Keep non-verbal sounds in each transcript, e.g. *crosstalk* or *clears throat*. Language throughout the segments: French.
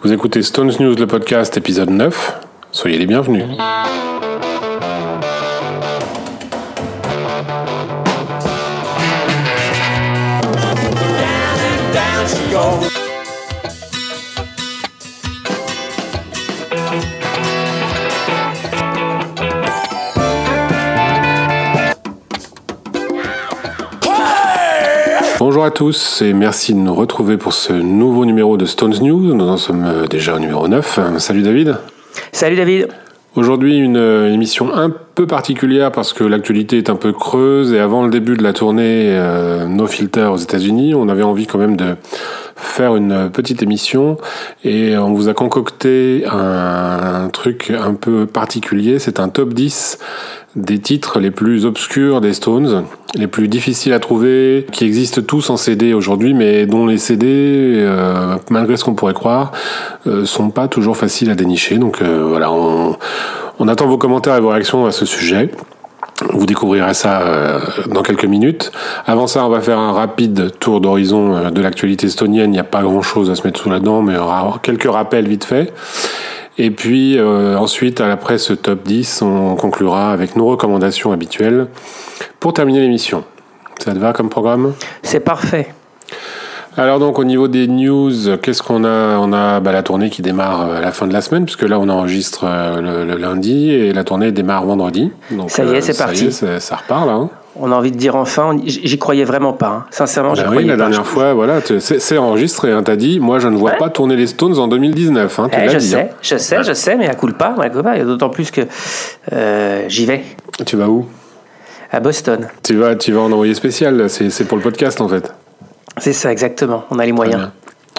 Vous écoutez Stones News, le podcast, épisode 9. Soyez les bienvenus. Bonjour à tous et merci de nous retrouver pour ce nouveau numéro de Stones News. Nous en sommes euh, déjà au numéro 9. Euh, Salut David. Salut David. Aujourd'hui, une euh, émission un peu particulière parce que l'actualité est un peu creuse et avant le début de la tournée No Filter aux États-Unis, on avait envie quand même de faire une petite émission et on vous a concocté un, un truc un peu particulier. C'est un top 10 des titres les plus obscurs des Stones, les plus difficiles à trouver, qui existent tous en CD aujourd'hui, mais dont les CD, euh, malgré ce qu'on pourrait croire, euh, sont pas toujours faciles à dénicher. Donc euh, voilà, on, attend vos commentaires et vos réactions à ce sujet. Vous découvrirez ça euh, dans quelques minutes. Avant ça, on va faire un rapide tour d'horizon de l'actualité estonienne. Il n'y a pas grand-chose à se mettre sous la dent, mais quelques rappels vite fait. Et puis euh, ensuite, après ce top 10, on conclura avec nos recommandations habituelles pour terminer l'émission. Ça te va comme programme? C'est parfait. Alors donc au niveau des news, qu'est-ce qu'on a? On a bah, la tournée qui démarre à la fin de la semaine, puisque là on enregistre euh, le, le lundi et la tournée démarre vendredi. Donc, ça y est, c'est ça parti. Y est, ça, ça repart là. Hein. On a envie de dire enfin, j'y croyais vraiment pas. Hein. Sincèrement, j'y Bah croyais la pas. dernière fois, voilà, c'est c'est enregistré. Hein, T'as dit, moi je ne vois Ouais. pas tourner les Stones en 2019. Hein, Eh, je dit. sais, je sais, je sais, mais à coup pas, à coup pas. Et d'autant plus que euh, j'y vais. Tu vas où? À Boston. tu vas, tu vas en envoyer spécial. C'est c'est pour le podcast en fait. C'est ça, exactement. On a les moyens.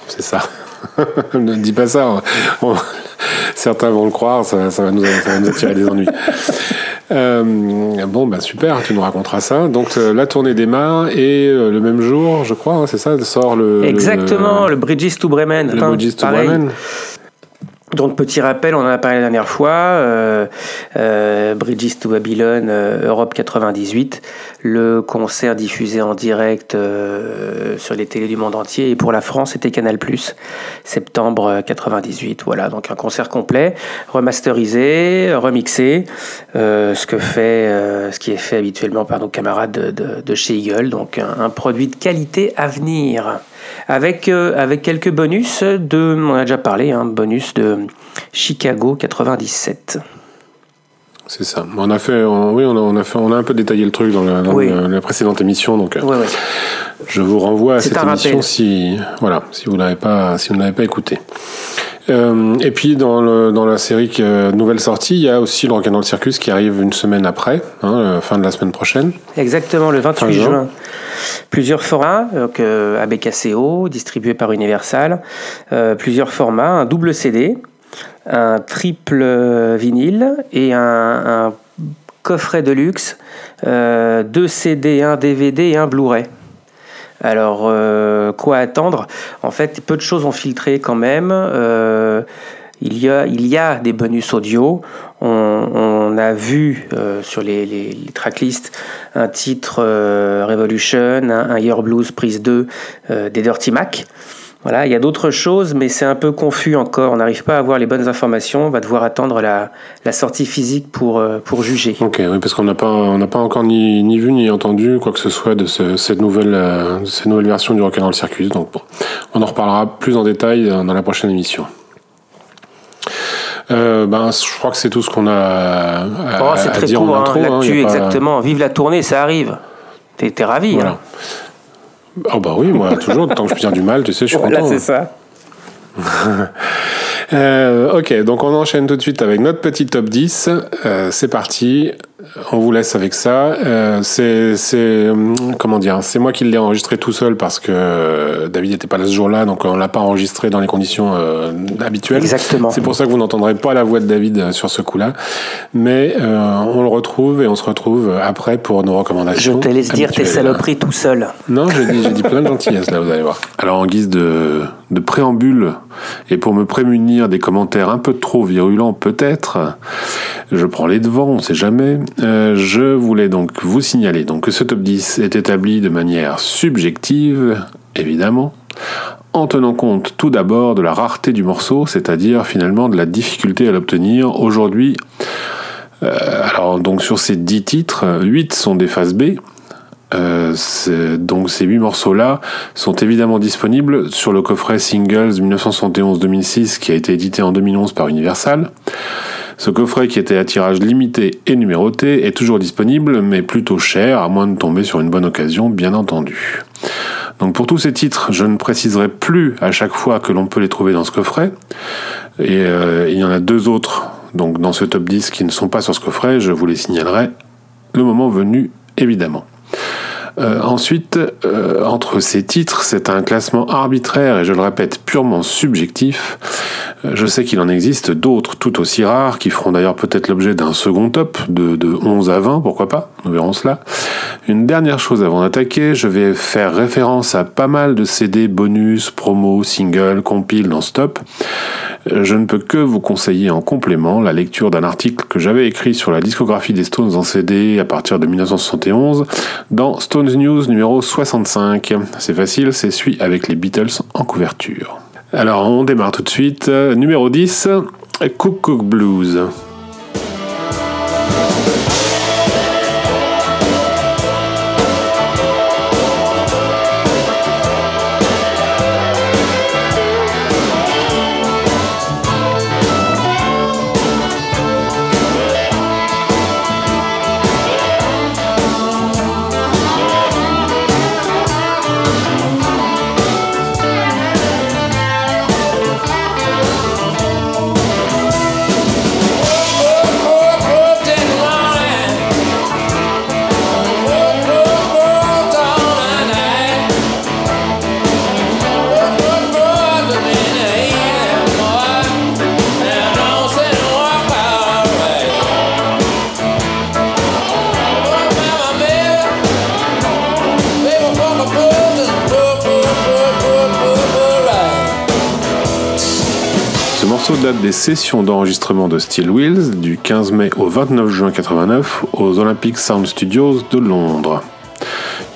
C'est ça. *laughs* ne dis pas ça. On- Certains vont le croire, ça, ça va, nous, ça va nous attirer des ennuis. *laughs* Euh, bon, bah super, tu nous raconteras ça. Donc euh, la tournée démarre et euh, le même jour, je crois, hein, c'est ça, sort le. Exactement, Le, le Bridges to Bremen. le Enfin, Bridges to pareil. Bremen. Donc petit rappel, on en a parlé la dernière fois, euh, euh, Bridges to Babylon, euh, Europe 98, le concert diffusé en direct euh, sur les télés du monde entier et pour la France c'était Canal+, septembre euh, 98, voilà, donc un concert complet, remasterisé, remixé, ce, que fait, ce qui est fait habituellement par nos camarades de, chez Eagle, donc un produit de qualité à venir avec, euh, avec quelques bonus de, on a déjà parlé, un bonus de Chicago 97. C'est ça. On a fait, on- oui, on a, on a fait, on a un peu détaillé le truc dans, Oui. la précédente émission, donc euh, Ouais, ouais. je vous renvoie à cette émission rappel. si, voilà, si vous l'avez pas, si vous ne l'avez pas écouté. Euh, et puis dans, le, dans la série nouvelle sortie, il y a aussi le Rock'n'Roll Circus qui arrive une semaine après, hein, euh, fin de la semaine prochaine. Exactement, le 28 Fin juin. juin. Plusieurs formats, donc euh, ABKCO, distribué par Universal. Plusieurs formats, un double CD, un triple vinyle et un, un coffret de luxe, deux CD, un DVD et un Blu-ray. Alors, euh, quoi attendre? En fait, peu de choses ont filtré quand même. Euh, il, y a, il y a des bonus audio. On, a vu euh, sur les, tracklists un titre Revolution, un, un Year Blues prise 2 euh, des Dirty Mac. Voilà, il y a d'autres choses, mais c'est un peu confus encore. On n'arrive pas à avoir les bonnes informations. On va devoir attendre la, la sortie physique pour, euh, pour juger. Ok, oui, parce qu'on n'a pas, on pas encore ni, ni vu ni entendu quoi que ce soit de ce- cette nouvelle, euh, cette nouvelle version du Rock'n'Roll Circus. Donc bon, on en reparlera plus en détail dans dans la prochaine émission. Euh, ben, je crois que c'est tout ce qu'on a à, Oh, à- très dire court, en hein, intro. hein, pas- exactement. Vive la tournée, ça arrive. T'es t'es ravi. Voilà. hein. Oh bah oui, moi *laughs* toujours, tant que je peux dire du mal, tu sais, je suis Voilà, content. c'est hein. ça. *laughs* Euh, ok, donc on enchaîne tout de suite avec notre petit top 10. Euh, c'est parti. On vous laisse avec ça. Euh, c'est, c'est, hum, comment dire, c'est moi qui l'ai enregistré tout seul parce que euh, David n'était pas là ce jour-là, donc on l'a pas enregistré dans les conditions euh, habituelles. Exactement. C'est pour ça que vous n'entendrez pas la voix de David euh, sur ce coup-là, mais euh, on le retrouve et on se retrouve après pour nos Je recommandations. te laisse dire tes saloperies tout seul. Non, j'ai dit, j'ai dit plein de gentillesse là, vous allez voir. Alors en guise de, de préambule et pour me prémunir des commentaires un peu trop virulents peut-être, je prends les devants, on sait jamais. Euh, je voulais donc vous signaler que ce top 10 est établi de manière subjective, évidemment, en tenant compte tout d'abord de la rareté du morceau, c'est-à-dire finalement de la difficulté à l'obtenir. Aujourd'hui, euh, alors donc sur ces 10 titres, 8 sont des phases B. Euh, donc ces 8 morceaux-là sont évidemment disponibles sur le coffret Singles 1971-2006 qui a été édité en 2011 par Universal. Ce coffret qui était à tirage limité et numéroté est toujours disponible mais plutôt cher à moins de tomber sur une bonne occasion bien entendu. Donc pour tous ces titres, je ne préciserai plus à chaque fois que l'on peut les trouver dans ce coffret. Et euh, il y en a deux autres donc dans ce top 10 qui ne sont pas sur ce coffret, je vous les signalerai le moment venu évidemment. Euh, ensuite, euh, entre ces titres, c'est un classement arbitraire et je le répète purement subjectif. Euh, je sais qu'il en existe d'autres tout aussi rares qui feront d'ailleurs peut-être l'objet d'un second top de, de 11 à 20, pourquoi pas, nous verrons cela. Une dernière chose avant d'attaquer, je vais faire référence à pas mal de CD bonus, promo, single, compile dans ce top. Je ne peux que vous conseiller en complément la lecture d'un article que j'avais écrit sur la discographie des Stones en CD à partir de 1971 dans News numéro 65. C'est facile, c'est celui avec les Beatles en couverture. Alors on démarre tout de suite. Numéro 10, Cook Cook Blues. Date des sessions d'enregistrement de Steel Wheels du 15 mai au 29 juin 89 aux Olympic Sound Studios de Londres.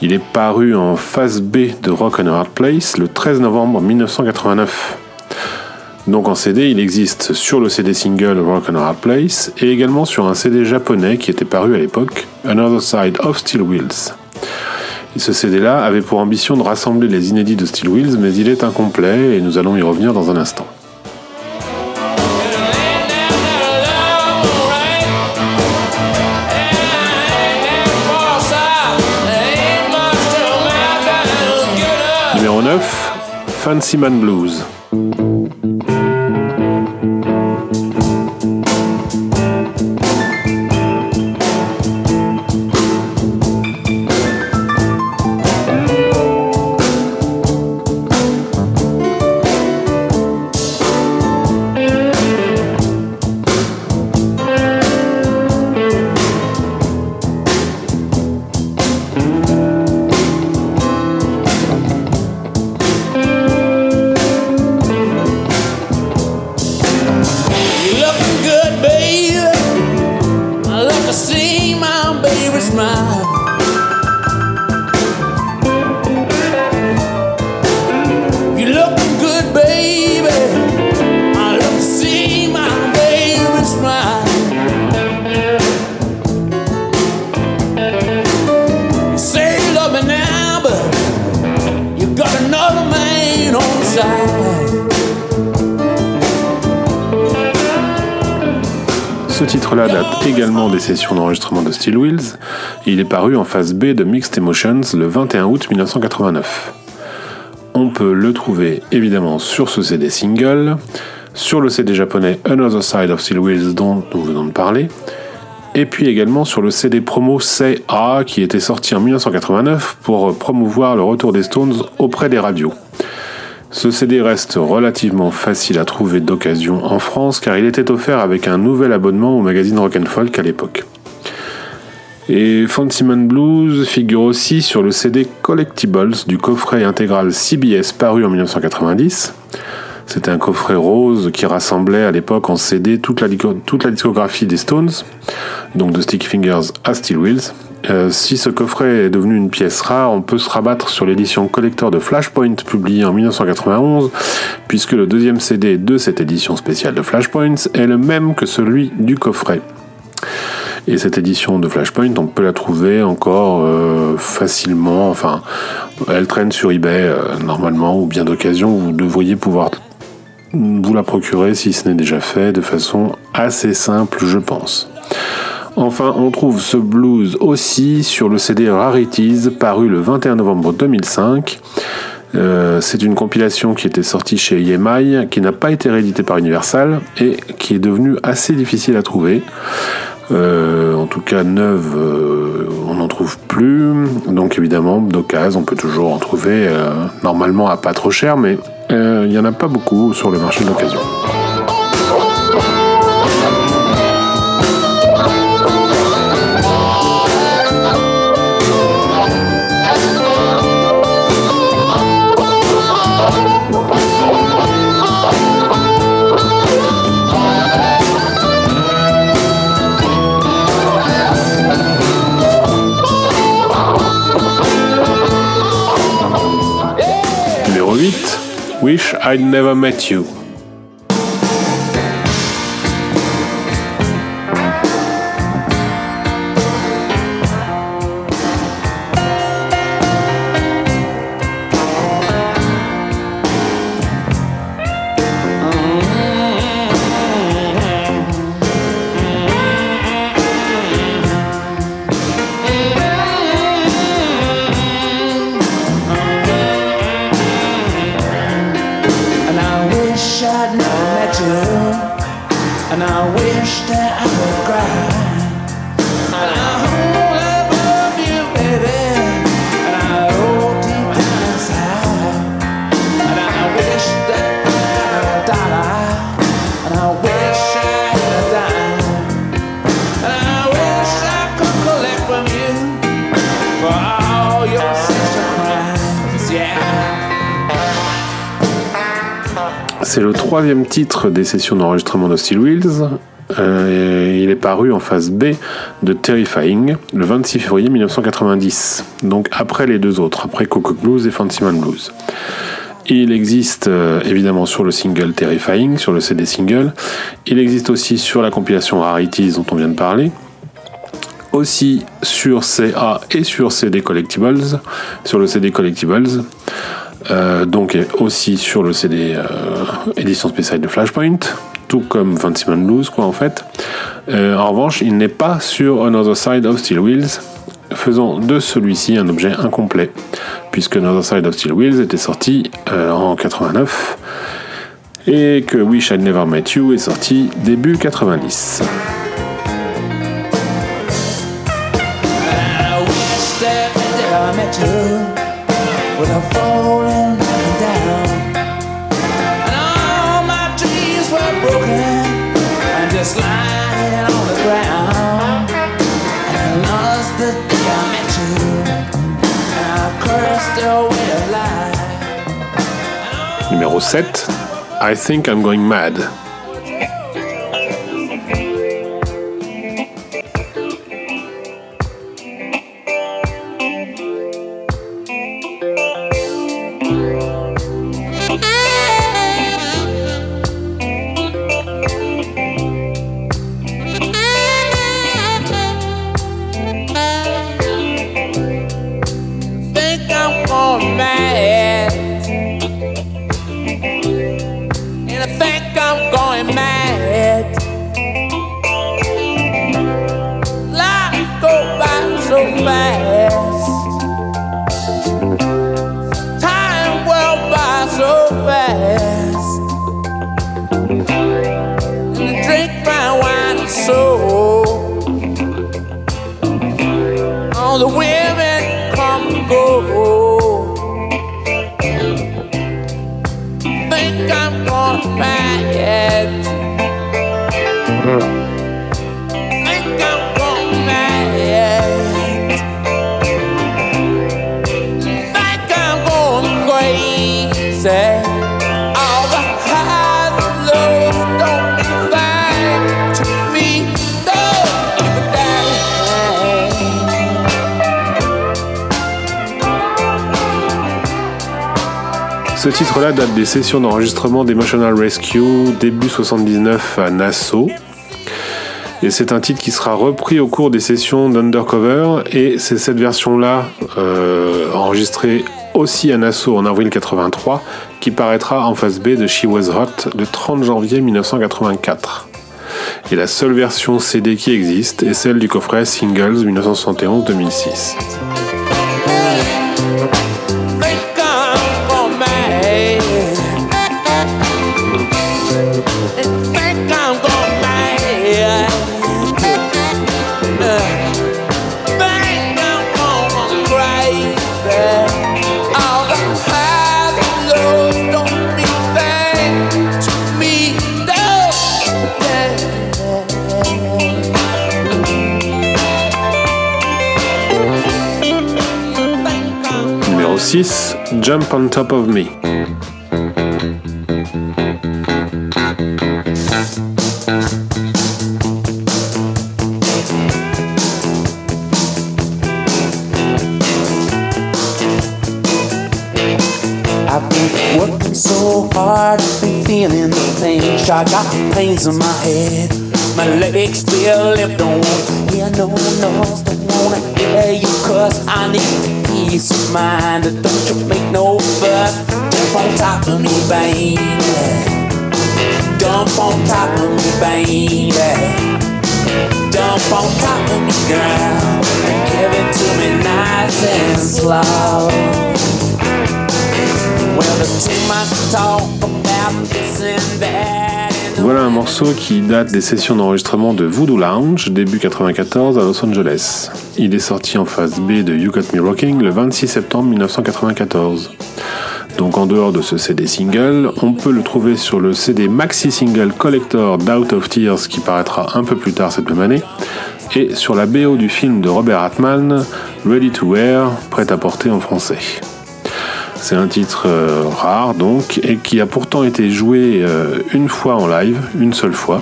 Il est paru en phase B de Rock and Hard Place le 13 novembre 1989. Donc en CD, il existe sur le CD single Rock and Hard Place et également sur un CD japonais qui était paru à l'époque, Another Side of Steel Wheels. ce CD-là avait pour ambition de rassembler les inédits de Steel Wheels, mais il est incomplet et nous allons y revenir dans un instant. Fancy Man Blues. En phase B de Mixed Emotions le 21 août 1989. On peut le trouver évidemment sur ce CD single, sur le CD japonais Another Side of Steel Wheels dont nous venons de parler, et puis également sur le CD promo Say A qui était sorti en 1989 pour promouvoir le retour des Stones auprès des radios. Ce CD reste relativement facile à trouver d'occasion en France car il était offert avec un nouvel abonnement au magazine Rock Folk à l'époque. Et Fancy Man Blues figure aussi sur le CD Collectibles du coffret intégral CBS paru en 1990. C'était un coffret rose qui rassemblait à l'époque en CD toute la, discographie des Stones, donc de Sticky Fingers à Steel Wheels, Euh, si ce coffret est devenu une pièce rare, on peut se rabattre sur l'édition collector de Flashpoint publiée en 1991, puisque le deuxième CD de cette édition spéciale de Flashpoint est le même que celui du coffret. Et cette édition de Flashpoint, on peut la trouver encore euh, facilement. Enfin, elle traîne sur eBay euh, normalement, ou bien d'occasion, vous devriez pouvoir vous la procurer si ce n'est déjà fait de façon assez simple, je pense. Enfin, on trouve ce blues aussi sur le CD Rarities paru le 21 novembre 2005. Euh, c'est une compilation qui était sortie chez EMI, qui n'a pas été rééditée par Universal et qui est devenue assez difficile à trouver. Euh, en tout cas, neuve, euh, on n'en trouve plus. Donc évidemment, d'occasion, on peut toujours en trouver normalement à pas trop cher, mais il n'y en a pas beaucoup sur le marché de l'occasion. Wish I'd never met you. C'est le troisième titre des sessions d'enregistrement de Steel Wheels. Euh, il est paru en phase B de Terrifying le 26 février 1990, donc après les deux autres, après Coco Blues et Fancyman Blues. Il existe euh, évidemment sur le single Terrifying, sur le CD single. Il existe aussi sur la compilation Rarities dont on vient de parler. Aussi sur CA et sur CD Collectibles, sur le CD Collectibles. Euh, donc aussi sur le CD euh, édition spéciale de Flashpoint, tout comme Fancy Man Blues quoi en fait. Euh, en revanche, il n'est pas sur Another Side of Steel Wheels, faisant de celui-ci un objet incomplet, puisque Another Side of Steel Wheels était sorti en 89 et que Wish I'd Never Met You est sorti début 90. Numéro 7, I Think I'm Going Mad. Titre-là date des sessions d'enregistrement d'Emotional Rescue début 79 à Nassau. Et c'est un titre qui sera repris au cours des sessions d'Undercover. Et c'est cette version-là, euh, enregistrée aussi à Nassau en avril 83, qui paraîtra en face B de She Was Hot le 30 janvier 1984. Et la seule version CD qui existe est celle du coffret Singles 1971-2006. 6, Jump on Top of Me. I've been working so hard, been feeling the pain. I got pains in my head. My legs feel left, don't want to hear no noise, don't wanna hear you cuss. I need peace of mind, don't you make no fuss. Jump on top of me, baby. Jump on top of me, baby. Jump on top of me, girl. Give it to me nice and slow. Well, the two might talk about this and that. Voilà un morceau qui date des sessions d'enregistrement de Voodoo Lounge, début 94 à Los Angeles. Il est sorti en phase B de You Got Me Rocking le 26 septembre 1994. Donc en dehors de ce CD single, on peut le trouver sur le CD maxi single collector d'Out of Tears qui paraîtra un peu plus tard cette même année, et sur la BO du film de Robert Altman, Ready to Wear, prêt à porter en français. C'est un titre euh, rare donc et qui a pourtant été joué euh, une fois en live, une seule fois.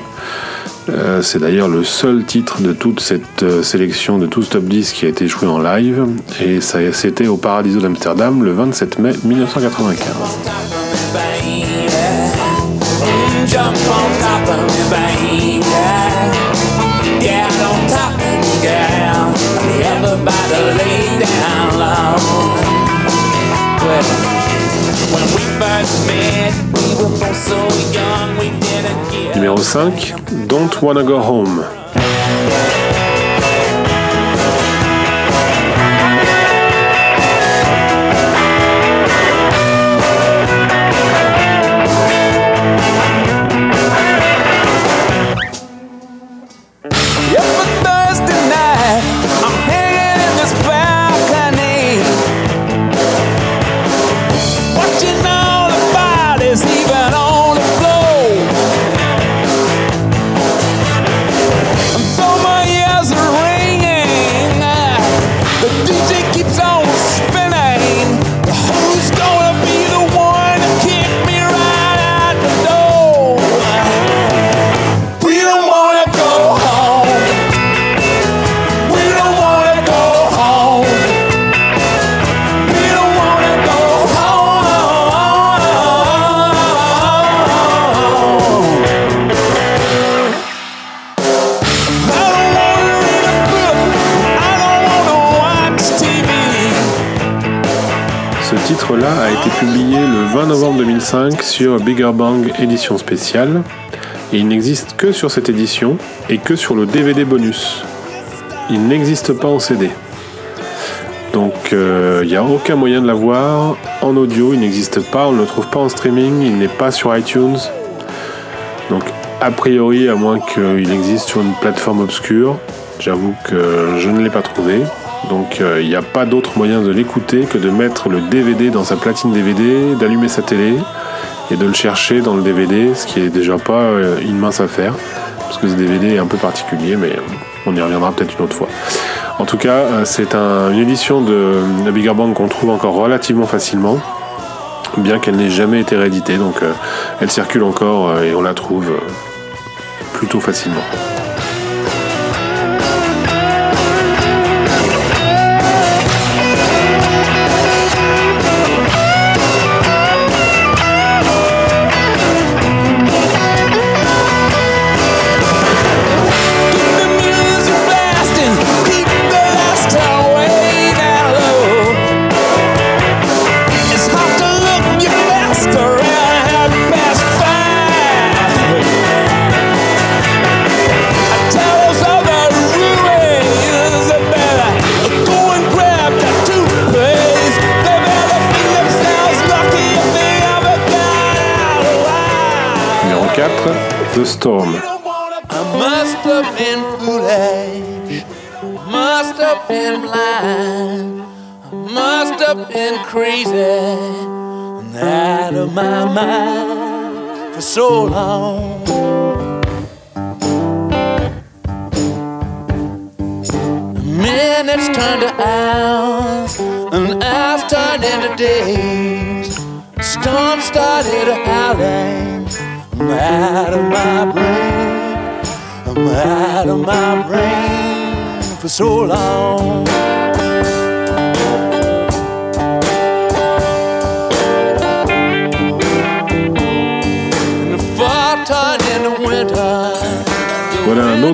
Euh, c'est d'ailleurs le seul titre de toute cette sélection de tout ce top 10 qui a été joué en live et c'était au Paradiso d'Amsterdam le 27 mai 1995. Numéro 5, Don't Wanna Go Home. Sur Bigger Bang édition spéciale et il n'existe que sur cette édition et que sur le DVD bonus. Il n'existe pas en CD. Donc euh, il n'y a aucun moyen de l'avoir en audio, il n'existe pas, on ne le trouve pas en streaming, il n'est pas sur iTunes. Donc a priori, à moins qu'il existe sur une plateforme obscure, j'avoue que je ne l'ai pas trouvé. Donc euh, il n'y a pas d'autre moyen de l'écouter que de mettre le DVD dans sa platine DVD, d'allumer sa télé et de le chercher dans le DVD, ce qui est déjà pas euh, une mince affaire, parce que ce DVD est un peu particulier, mais on y reviendra peut-être une autre fois. En tout cas, euh, c'est un- une édition de, de Bigger Bang qu'on trouve encore relativement facilement, bien qu'elle n'ait jamais été rééditée, donc euh, elle circule encore et on la trouve plutôt facilement. So long. Minutes turned to hours, and hours turned into days. Storm started howling. I'm out of my brain. I'm out of my brain for so long.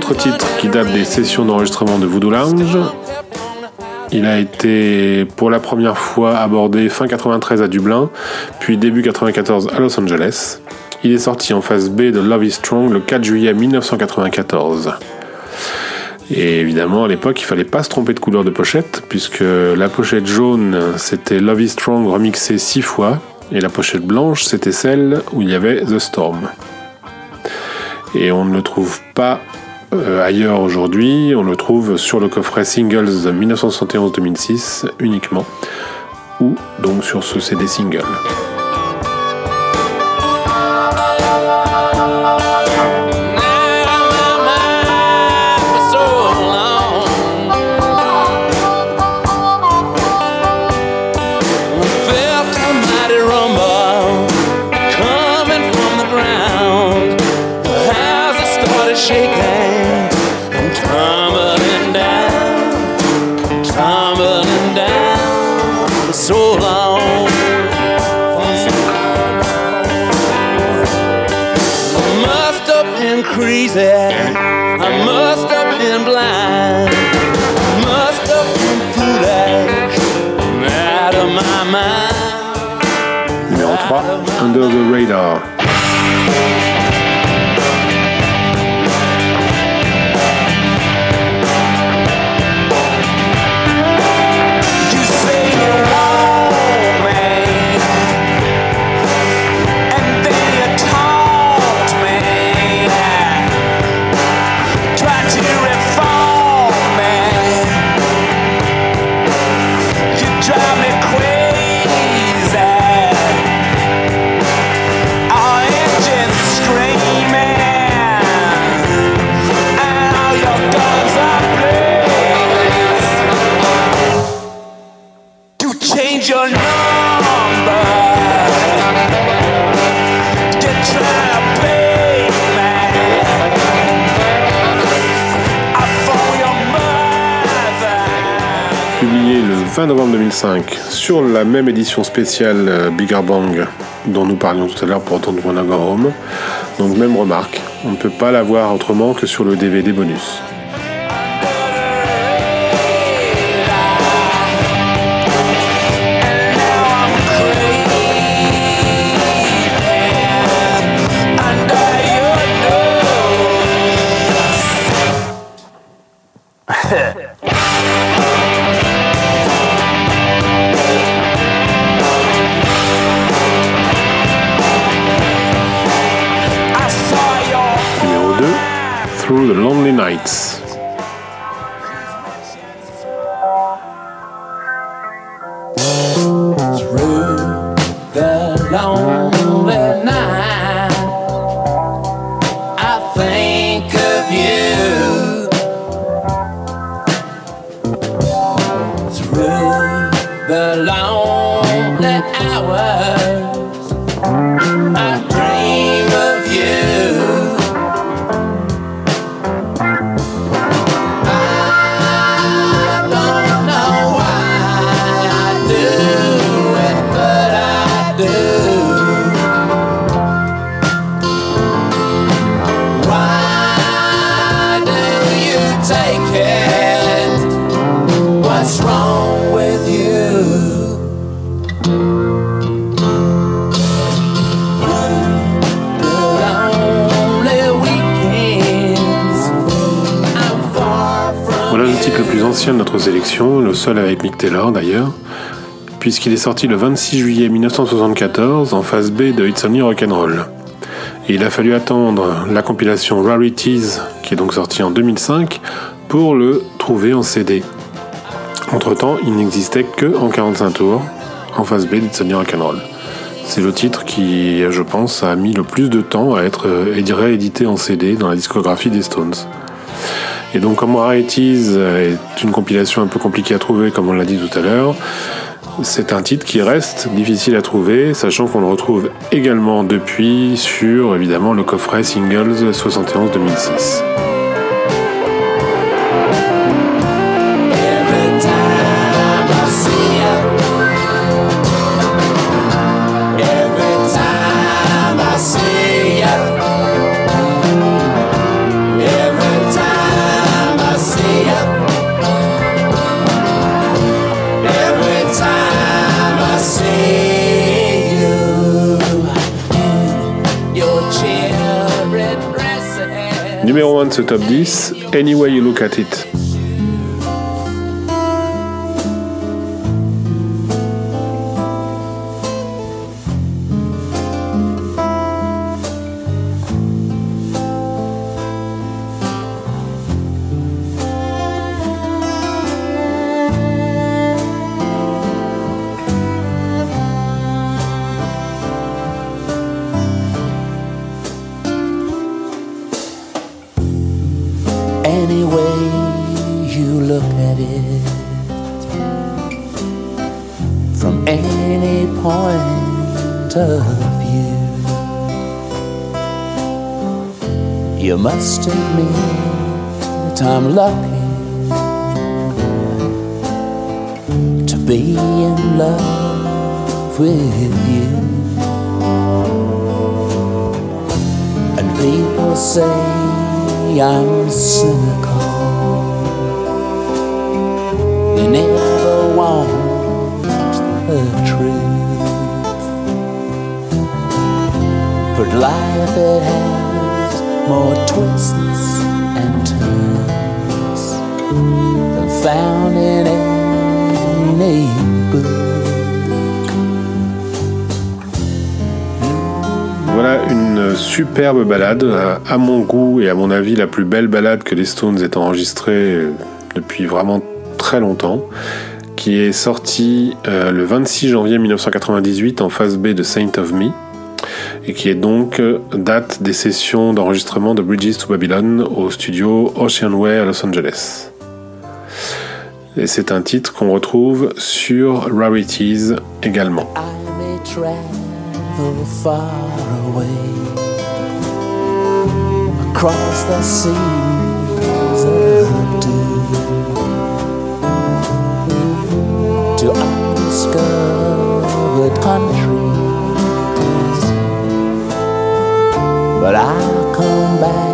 Autre titre qui date des sessions d'enregistrement de Voodoo Lounge. Il a été pour la première fois abordé fin 93 à Dublin, puis début 94 à Los Angeles. Il est sorti en phase B de Love is Strong le 4 juillet 1994. Et évidemment, à l'époque, il fallait pas se tromper de couleur de pochette, puisque la pochette jaune, c'était Love is Strong remixé six fois, et la pochette blanche, c'était celle où il y avait The Storm. Et on ne le trouve pas euh, ailleurs aujourd'hui, on le trouve sur le coffret Singles 1971-2006 uniquement, ou donc sur ce CD single. Under the Radar. 20 novembre 2005 sur la même édition spéciale euh, Bigger Bang dont nous parlions tout à l'heure pour Don't Wanna Go Home. Donc même remarque, on ne peut pas la voir autrement que sur le DVD bonus. Taylor d'ailleurs, puisqu'il est sorti le 26 juillet 1974 en phase B de It's Only Rock'n'Roll. Et il a fallu attendre la compilation Rarities, qui est donc sortie en 2005, pour le trouver en CD. Entre-temps, il n'existait que en 45 tours, en phase B d'It's Rock'n'Roll. C'est le titre qui, je pense, a mis le plus de temps à être euh, réédité en CD dans la discographie des Stones. Et donc, comme Rarities est une compilation un peu compliquée à trouver, comme on l'a dit tout à l'heure, c'est un titre qui reste difficile à trouver, sachant qu'on le retrouve également depuis sur évidemment le coffret Singles 71 2006. top 10 any way you look at it. Voilà une superbe balade, à mon goût et à mon avis la plus belle balade que les Stones aient enregistrée depuis vraiment très longtemps, qui est sortie euh, le 26 janvier 1998 en phase B de Saint of Me, et qui est donc euh, date des sessions d'enregistrement de Bridges to Babylon au studio Ocean Way à Los Angeles. Et c'est un titre qu'on retrouve sur Rarities également. Travel far away. Across the seas of doom to undiscovered countries, but I'll come back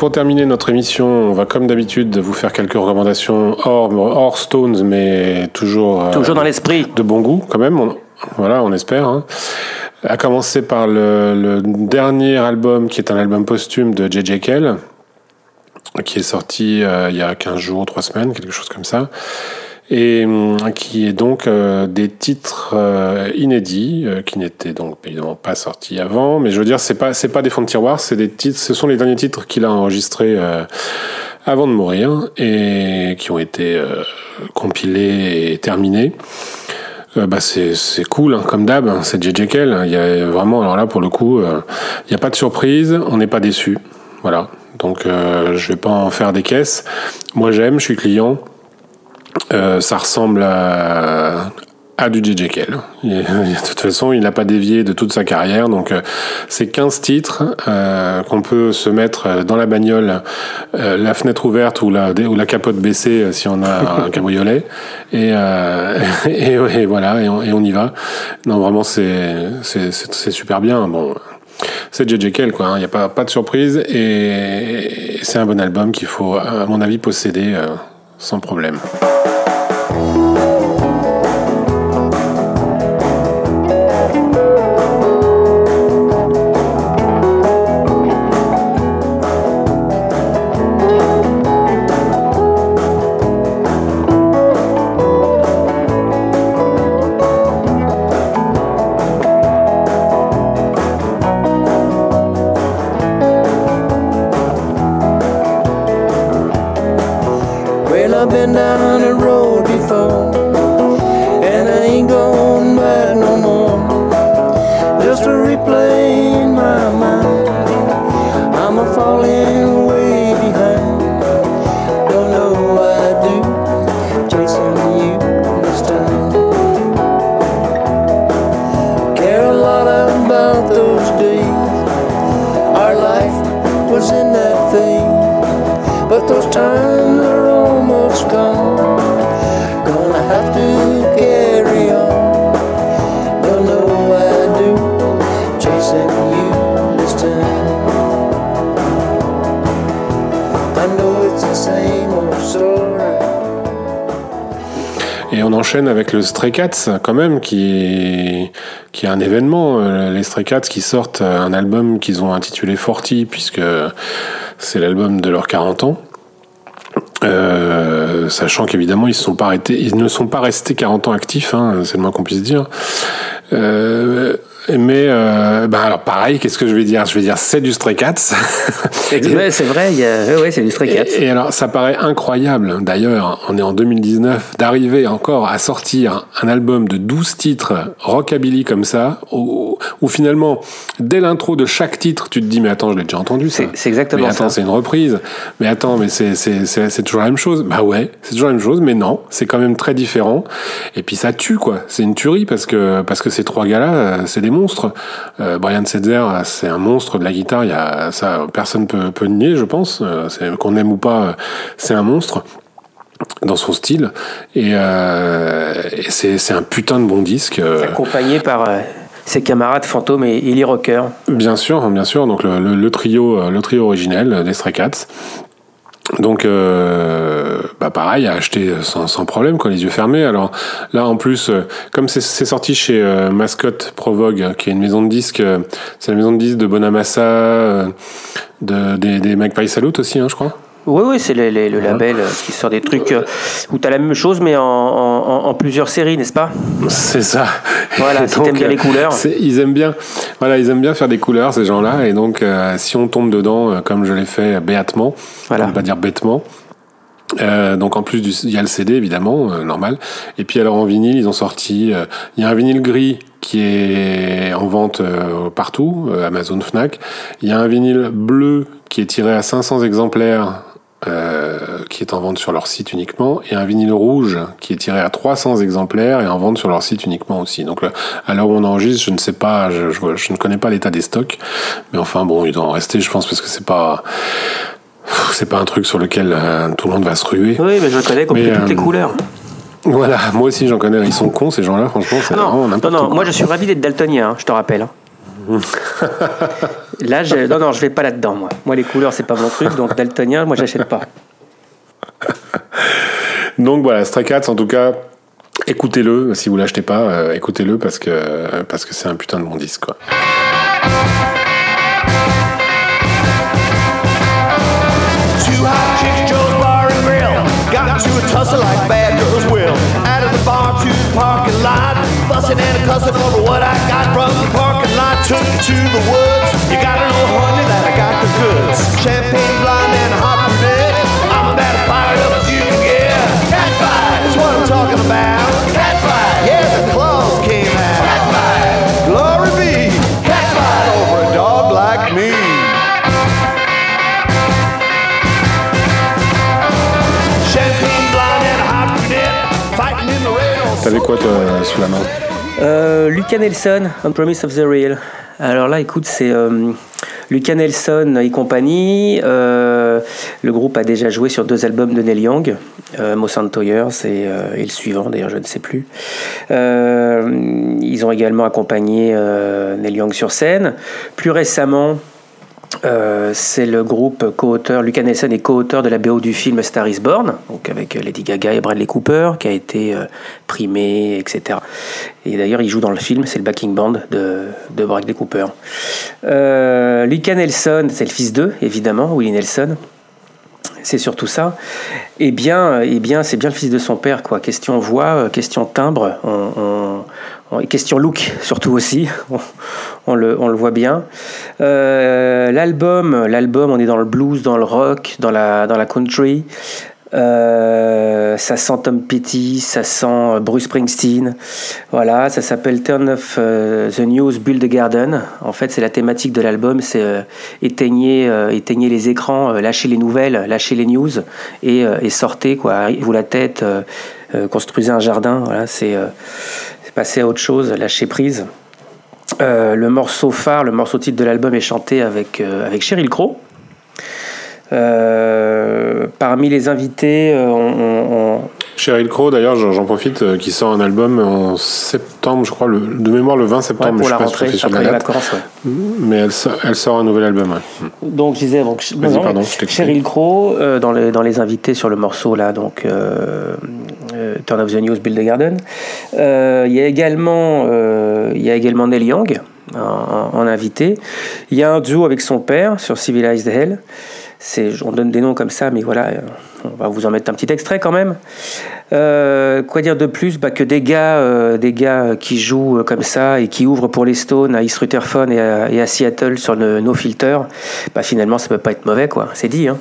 pour terminer notre émission, on va comme d'habitude vous faire quelques recommandations hors, hors Stones, mais toujours, euh, Toujours dans l'esprit. de bon goût quand même. On- voilà, on espère. hein. À commencer par le, le dernier album qui est un album posthume de J.J. Kell, qui est sorti euh, il y a 15 jours, 3 semaines, quelque chose comme ça. Et hum, qui est donc euh, des titres euh, inédits, euh, qui n'étaient donc évidemment pas sortis avant. Mais je veux dire, c'est pas c'est pas des fonds de tiroir, c'est des titres, ce sont les derniers titres qu'il a enregistrés euh, avant de mourir et qui ont été euh, compilés et terminés. Euh, bah c'est c'est cool hein, comme d'hab, hein, c'est JJ Kell. hein. Il y a vraiment alors là pour le coup, euh, il n'y a pas de surprise, on n'est pas déçu. Voilà. Donc euh, je vais pas en faire des caisses. Moi j'aime, je suis client. Euh, ça ressemble à, à du JJ Kell. *laughs* De toute façon, il n'a pas dévié de toute sa carrière. Donc, euh, c'est 15 titres euh, qu'on peut se mettre dans la bagnole, euh, la fenêtre ouverte ou la, ou la capote baissée euh, si on a *laughs* un cabriolet. Et, euh, *laughs* et, ouais, voilà, et on, et on y va. Non, vraiment, c'est super bien. Bon, c'est JJ Kell, quoi. hein. Il n'y a pas, pas de surprise. Et, et c'est un bon album qu'il faut, à mon avis, posséder euh, sans problème. Enchaîne avec le Stray Cats, quand même, qui est, un événement. Euh, Les Stray Cats qui sortent un album qu'ils ont intitulé Forty, puisque c'est l'album de leurs 40 ans. Euh, sachant qu'évidemment, ils ne sont pas restés 40 ans actifs, hein, c'est le moins qu'on puisse dire. Euh, mais, euh, ben alors pareil, qu'est-ce que je vais dire? Je vais dire c'est du Stray Cats. C'est vrai, il y a... ouais, ouais, c'est du Stray Cats. Et, et alors, ça paraît incroyable, d'ailleurs, on est en 2019, d'arriver encore à sortir un album de 12 titres rockabilly comme ça, où, où finalement, dès l'intro de chaque titre, tu te dis, mais attends, je l'ai déjà entendu, ça. C'est- exactement mais attends, c'est une reprise. Mais attends, mais c'est, c'est, c'est, c'est toujours la même chose. Bah ouais, c'est toujours la même chose, mais non, c'est quand même très différent. Et puis ça tue, quoi. C'est une tuerie parce que, parce que ces trois gars-là, euh, c'est des monstres. Euh, Brian Setzer, c'est un monstre de la guitare. Il y a, ça, personne peut, peut nier, je pense. Euh, qu'on aime ou pas, euh, c'est un monstre dans son style. Et, euh, et c'est, c'est un putain de bon disque. euh, Accompagné par euh, ses camarades Fantôme et Illy Rocker. Bien sûr, bien sûr. Donc le, le- le trio, euh, le trio originel des Stray Cats. Donc, euh, bah pareil, à acheter sans, sans problème, quoi, les yeux fermés. Alors là, en plus, comme c'est- sorti chez euh, Mascot Provogue, qui est une maison de disques, euh, c'est la maison de disques de Bonamassa, de, des, des Magpie Salute aussi, hein, je crois. Oui, oui, c'est le, le- le label euh, qui sort des trucs euh, où tu as la même chose, mais en, en- en plusieurs séries, n'est-ce pas? C'est ça. Voilà, si t'aimes bien euh, les couleurs. c'est- Ils aiment bien, voilà, ils aiment bien faire des couleurs ces gens-là, et donc euh, si on tombe dedans, euh, comme je l'ai fait béatement, Voilà. pour ne pas dire bêtement. euh, donc en plus du, il y a le CD évidemment, euh, normal. Et puis alors en vinyle, ils ont sorti, euh, il y a un vinyle gris qui est en vente euh, partout, euh, Amazon, Fnac. Il y a un vinyle bleu qui est tiré à 500 exemplaires euh, qui est en vente sur leur site uniquement, et un vinyle rouge qui est tiré à 300 exemplaires et en vente sur leur site uniquement aussi. Donc à l'heure où on enregistre, je ne sais pas, je, je, ne connais pas l'état des stocks, mais enfin bon, il doit en rester, je pense, parce que c'est pas c'est pas un truc sur lequel euh, tout le monde va se ruer. Oui, mais je connais comme toutes les couleurs. Voilà, moi aussi j'en connais, ils sont cons ces gens-là, franchement, c'est non, non, non, moi je suis ravi d'être daltonien, hein, je te rappelle. *laughs* Là, je... non, non, je vais pas là-dedans, moi. Moi, les couleurs, c'est pas mon truc, donc daltonien, moi, j'achète pas. *laughs* donc voilà, Stray Cats, en tout cas, écoutez-le. Si vous l'achetez pas, euh, écoutez-le parce que parce que c'est un putain de bon disque, quoi. cussing and cussing over what I got from the parking Took me to the woods. You gotta know, honey, that I got the goods. Champagne blonde and hot brunette. I'm about as fired up as you can get. Cat fight is what I'm talking about. Cat fight. Yeah, the claws came out. Cat fight. Glory be. Cat fight over a dog like me. Champagne blonde and hot brunette. Fighting in the rail. T'avais quoi toi sous la main euh, Lucas Nelson, On Promise of the Real. Alors là, écoute, c'est euh, Lucas Nelson et compagnie. Euh, le groupe a déjà joué sur deux albums de Neil Young, euh, Toyers et, et, le suivant, d'ailleurs, je ne sais plus. ils ont également accompagné Neil Young sur scène. Plus récemment, euh, c'est le groupe co-auteur, Lucas Nelson est co-auteur de la BO du film Star is Born, donc avec Lady Gaga et Bradley Cooper, qui a été euh, primé, etc. Et d'ailleurs, il joue dans le film, c'est le backing band de, de Bradley Cooper. Euh, Lucas Nelson, c'est le fils d'eux, évidemment, Willie Nelson. C'est surtout ça. Eh bien, eh bien c'est bien le fils de son père, quoi. Question voix, question timbre. on, question look surtout aussi, *laughs* on, le, on le, voit bien. Euh, l'album, l'album, on est dans le blues, dans le rock, dans la, dans la country. Euh, ça sent Tom Petty, ça sent Bruce Springsteen. Voilà, ça s'appelle Turn of euh, the News, Build a Garden. En fait, c'est la thématique de l'album, c'est éteigner, éteigner les écrans, lâcher les nouvelles, lâcher les news et, et sortez quoi, vous la tête, construisez un jardin. Voilà, c'est passer à autre chose, lâcher prise. Euh, le morceau phare, le morceau titre de l'album est chanté avec, euh, avec Cheryl Crow. Euh, parmi les invités, on, Cheryl Crow, d'ailleurs, j'en profite, qui sort un album en septembre, je crois, le, de mémoire le 20 septembre. pour la rentrée, après la vacances, Mais elle, elle, sort un nouvel album. Donc, je disais, donc, Cheryl Crow, dans, les, dans les invités sur le morceau, là, donc Turn of the News, Build the Garden. Euh, il y a également, euh, il y a également Neil Young en, invité. Il y a un duo avec son père sur Civilized Hell. On donne des noms comme ça, mais voilà, on va vous en mettre un petit extrait quand même. quoi dire de plus? Bah, Que des gars, des gars qui jouent comme ça et qui ouvrent pour les Stones à East Rutherford et à, Seattle sur le No Filter, bah, finalement ça peut pas être mauvais, quoi. C'est dit. Hein.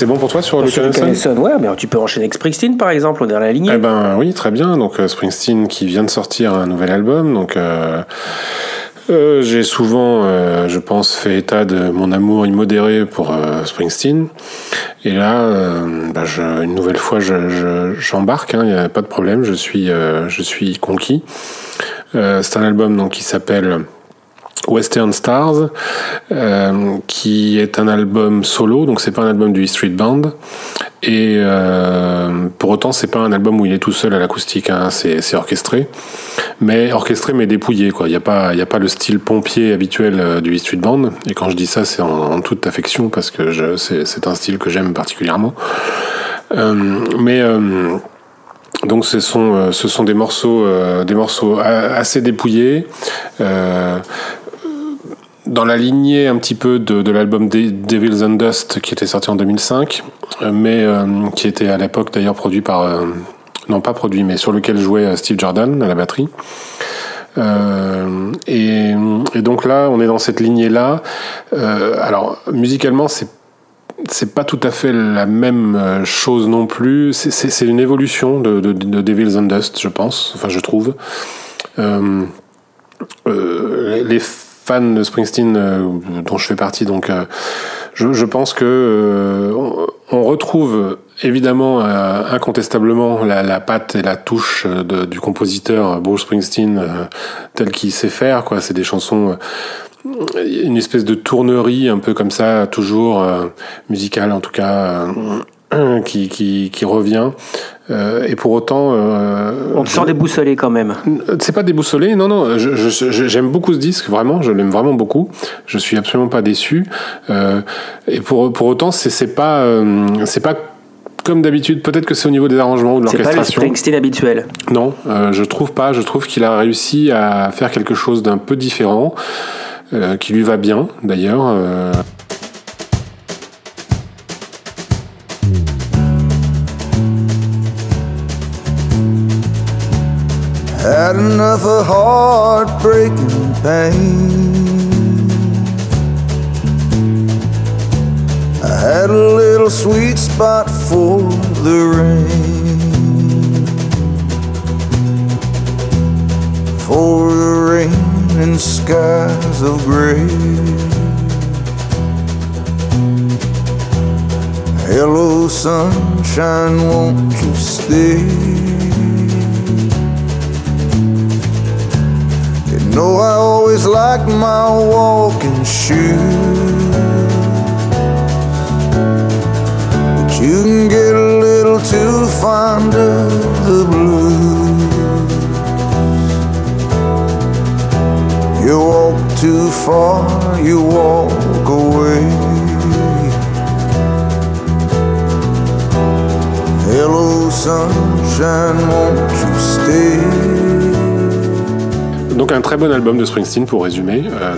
C'est bon pour toi sur Sur Luke Luke Allison Allison, ouais, mais tu peux enchaîner avec Springsteen par exemple, on est dans la lignée. Eh ben oui, très bien. Donc euh, Springsteen qui vient de sortir un nouvel album. Donc euh, euh, j'ai souvent, euh, je pense, fait état de mon amour immodéré pour euh, Springsteen. Et là, bah, je- une nouvelle fois, je- je- j'embarque. Il n'y a pas de problème. Je suis, je suis conquis. C'est un album donc qui s'appelle Western Stars, euh, qui est un album solo, donc c'est pas un album du E Street Band. Et euh, pour autant, c'est pas un album où il est tout seul à l'acoustique, hein, c'est orchestré, mais orchestré mais dépouillé. Il y a pas, le style pompier habituel euh, du E Street Band. Et quand je dis ça, c'est en, toute affection parce que c'est un style que j'aime particulièrement. Mais donc ce sont, des morceaux, des morceaux assez dépouillés. Dans la lignée un petit peu de, l'album De- Devils and Dust qui était sorti en 2005, euh, mais euh, qui était à l'époque d'ailleurs produit par... euh, non pas produit, mais sur lequel jouait Steve Jordan à la batterie. Et, donc là, on est dans cette lignée-là. Alors, musicalement, c'est c'est pas tout à fait la même chose non plus. C'est- une évolution de, de, de Devils and Dust, je pense. Enfin, je trouve. Les- de Springsteen, euh, dont je fais partie, donc, euh, je, pense que euh, on, retrouve évidemment euh, incontestablement la, patte et la touche du compositeur Bruce Springsteen tel qu'il sait faire. Quoi, c'est des chansons. une espèce de tournerie un peu comme ça, toujours musicale en tout cas, *clears throat* qui, qui, qui revient. Euh, et pour autant, euh, On te sent déboussolé quand même. c'est pas déboussolé, non, non. je- je- je- J'aime beaucoup ce disque, vraiment. Je l'aime vraiment beaucoup. Je suis absolument pas déçu. Euh, et pour pour autant, c'est c'est pas euh, c'est pas comme d'habitude. Peut-être que c'est au niveau des arrangements ou de C'est pas le l'orchestration. Springsteen habituel. Non, euh, je trouve pas. Je trouve qu'il a réussi à faire quelque chose d'un peu différent, euh, qui lui va bien d'ailleurs. Had enough of heartbreaking pain. I had a little sweet spot for the rain. For the rain and skies of gray. Hello, sunshine, won't you stay? Know I always liked my walking shoes. But you can get a little too fond of the blues. You walk too far, you walk away. Hello sunshine, won't you stay? Donc un très bon album de Springsteen pour résumer, euh,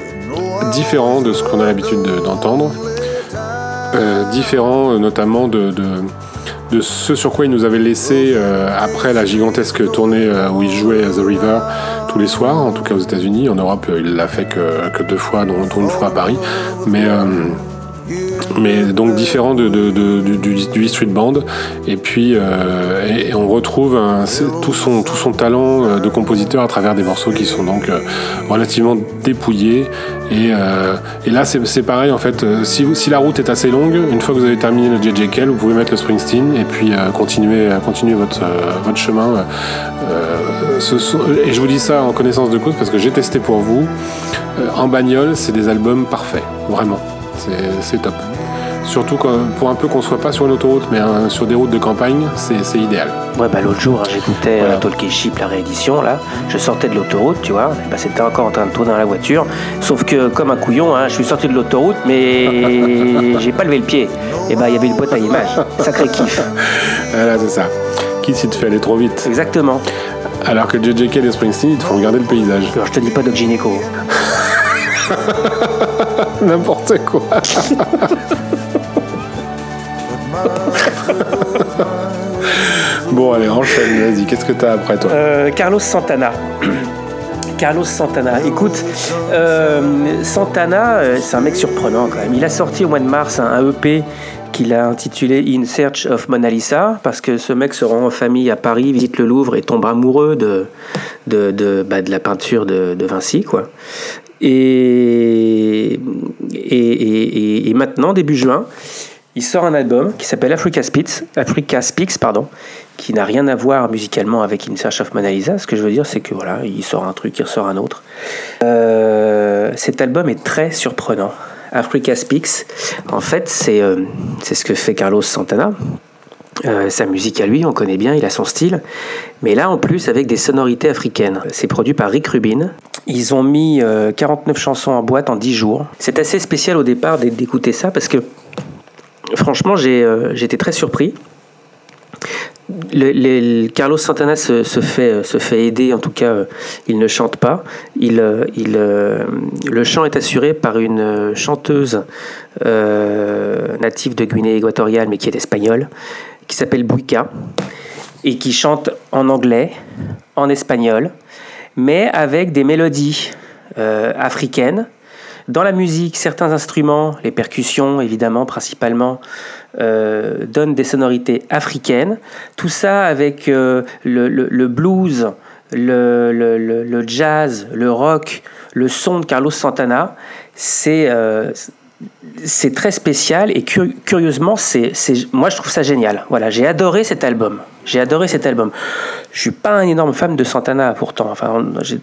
différent de ce qu'on a l'habitude de- d'entendre, euh, différent euh, notamment de, de, ce sur quoi il nous avait laissé après la gigantesque tournée où il jouait The River tous les soirs, en tout cas aux États-Unis. En Europe, il l'a fait que, que deux fois, dont, dont une fois à Paris. Mais mais donc différent de, de- de- du, Street Band. Et puis, euh, et, et on retrouve un- tout, son, tout son talent euh, de compositeur à travers des morceaux qui sont donc euh, relativement dépouillés. Et, euh, et là, c'est pareil en fait. euh, Si, si la route est assez longue, une fois que vous avez terminé le JJ Kell, vous pouvez mettre le Springsteen et puis euh, continuer, euh, continuer votre, euh, votre chemin. euh, euh, ce et je vous dis ça en connaissance de cause parce que j'ai testé pour vous. Euh, en bagnole, c'est des albums parfaits, vraiment. C'est top. Surtout pour un peu qu'on soit pas sur une autoroute, mais euh, sur des routes de campagne, c'est idéal. Ouais, bah l'autre jour, j'écoutais Voilà. euh, Talkie Ship, la réédition, là. Je sortais de l'autoroute, tu vois. Et bah, c'était encore en train de tourner dans la voiture. Sauf que, comme un couillon, hein, je suis sorti de l'autoroute, mais *laughs* j'ai pas levé le pied. Et bah, il y avait une boîte à images. Sacré kiff. *laughs* Voilà, c'est ça. Qui s'y te fait aller trop vite Exactement. Alors que JJ Cale et Springsteen, ils te font regarder le paysage. Alors, je te dis pas Doc Gineco. *laughs* *laughs* N'importe quoi. *laughs* bon, allez, enchaîne, vas-y. Qu'est-ce que t'as après toi Euh, Carlos Santana. *clears throat* Carlos Santana. Écoute, euh, Santana, euh, c'est un mec surprenant quand même. Il a sorti au mois de mars un, EP qui qu'il a intitulé In Search of Mona Lisa, parce que ce mec se rend en famille à Paris, visite le Louvre et tombe amoureux de, de, de, bah, de la peinture de, de Vinci. Quoi. Et, et, et, maintenant, début juin, il sort un album qui s'appelle Africa Speaks, Africa Speaks pardon, qui n'a rien à voir musicalement avec In Search of Mona Lisa. Ce que je veux dire, c'est que voilà, il sort un truc, il ressort un autre. Euh, cet album est très surprenant. Africa Speaks, en fait, c'est euh, c'est ce que fait Carlos Santana. Euh, sa musique à lui, on connaît bien, il a son style. Mais là, en plus, avec des sonorités africaines. C'est produit par Rick Rubin. Ils ont mis euh, 49 chansons en boîte en 10 jours. C'est assez spécial au départ d'é- d'écouter ça parce que, franchement, j'ai euh, été très surpris. Carlos Santana se, se fait, euh, se fait aider, en tout cas, il ne chante pas. Il, le chant est assuré par une chanteuse native de Guinée équatoriale, mais qui est espagnole, qui s'appelle Buika, et qui chante en anglais, en espagnol, mais avec des mélodies euh, africaines. Dans la musique, certains instruments, les percussions évidemment principalement, euh, donnent des sonorités africaines. Tout ça avec euh, le, blues, le, jazz, le rock, le son de Carlos Santana. C'est c'est très spécial et curi- curieusement, c'est, moi je trouve ça génial. Voilà, j'ai adoré cet album. J'ai adoré cet album. Je suis pas un énorme fan de Santana pourtant. Enfin, j'ai,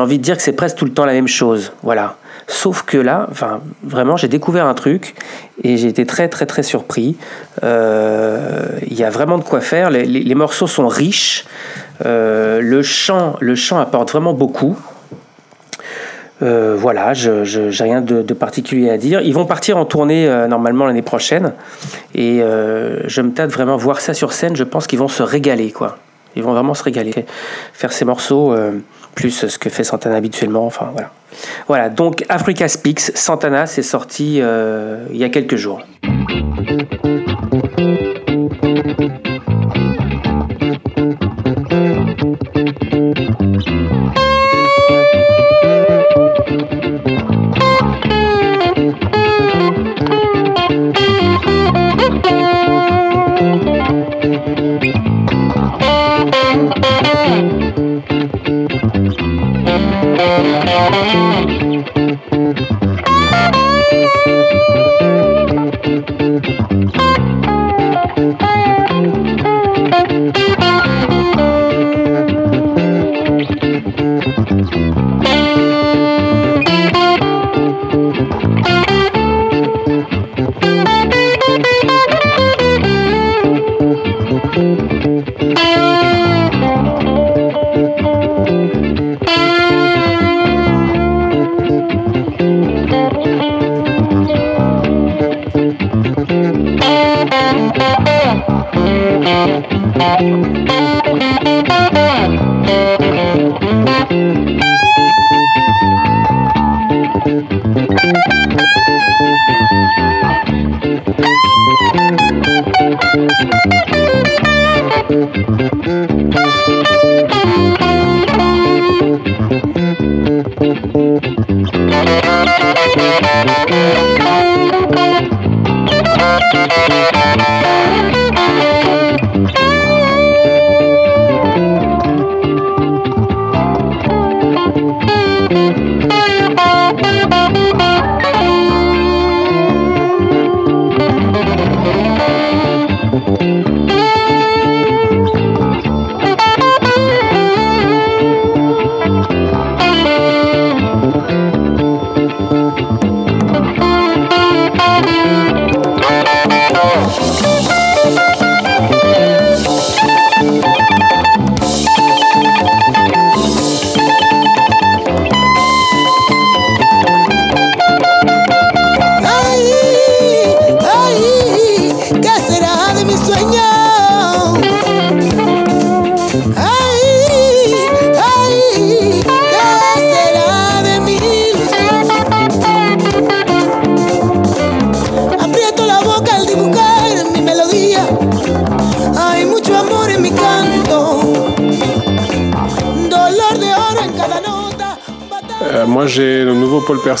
envie de dire que c'est presque tout le temps la même chose. Voilà. Sauf que là, enfin, vraiment, j'ai découvert un truc et j'ai été très, très, très surpris. Euh, Il y a vraiment de quoi faire. Les morceaux sont riches. Euh, le chant, le chant apporte vraiment beaucoup. Euh, voilà, je j'ai rien de, particulier à dire. Ils vont partir en tournée euh, normalement l'année prochaine et euh, je me tâte vraiment voir ça sur scène. Je pense qu'ils vont se régaler, quoi. Ils vont vraiment se régaler. Faire ces morceaux, euh, plus ce que fait Santana habituellement, enfin voilà. Voilà, donc Africa Speaks, Santana, c'est sorti il y a quelques jours.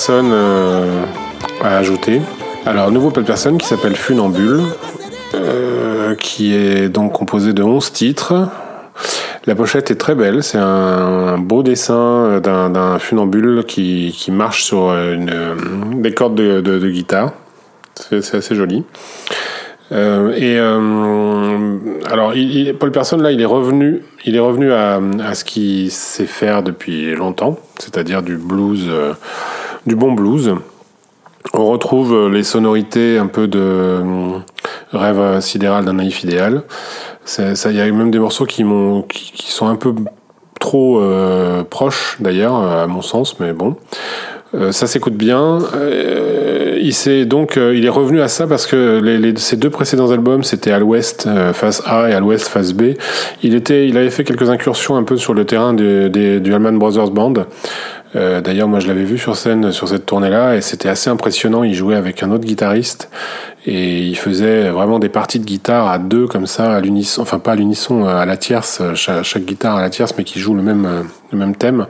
Batalla- Euh, à ajouter. Alors, nouveau Paul Person qui s'appelle Funambule, euh, qui est donc composé de 11 titres. La pochette est très belle, c'est un beau dessin d'un funambule qui, marche sur des cordes de, guitare. C'est assez joli. Euh, et euh, alors, il- il- Paul Person là, il est revenu, il est revenu à, ce qu'il sait faire depuis longtemps, c'est-à-dire du blues, du bon blues. On retrouve euh, les sonorités un peu de euh, rêve sidéral d'un naïf idéal. Il y a même des morceaux qui sont un peu trop euh, proches d'ailleurs, à mon sens, mais bon. Ça s'écoute bien. Il est revenu à ça parce que les, ses deux précédents albums, c'était à l'Ouest face A et à l'Ouest face B. Il avait fait quelques incursions un peu sur le terrain du Allman Brothers Band. Euh, D'ailleurs, moi, je l'avais vu sur scène sur cette tournée-là et c'était assez impressionnant. Il jouait avec un autre guitariste et il faisait vraiment des parties de guitare à deux comme ça, à l'unisson, enfin pas à l'unisson, à la tierce, chaque, chaque guitare à la tierce, mais qui joue le même, euh, le même thème,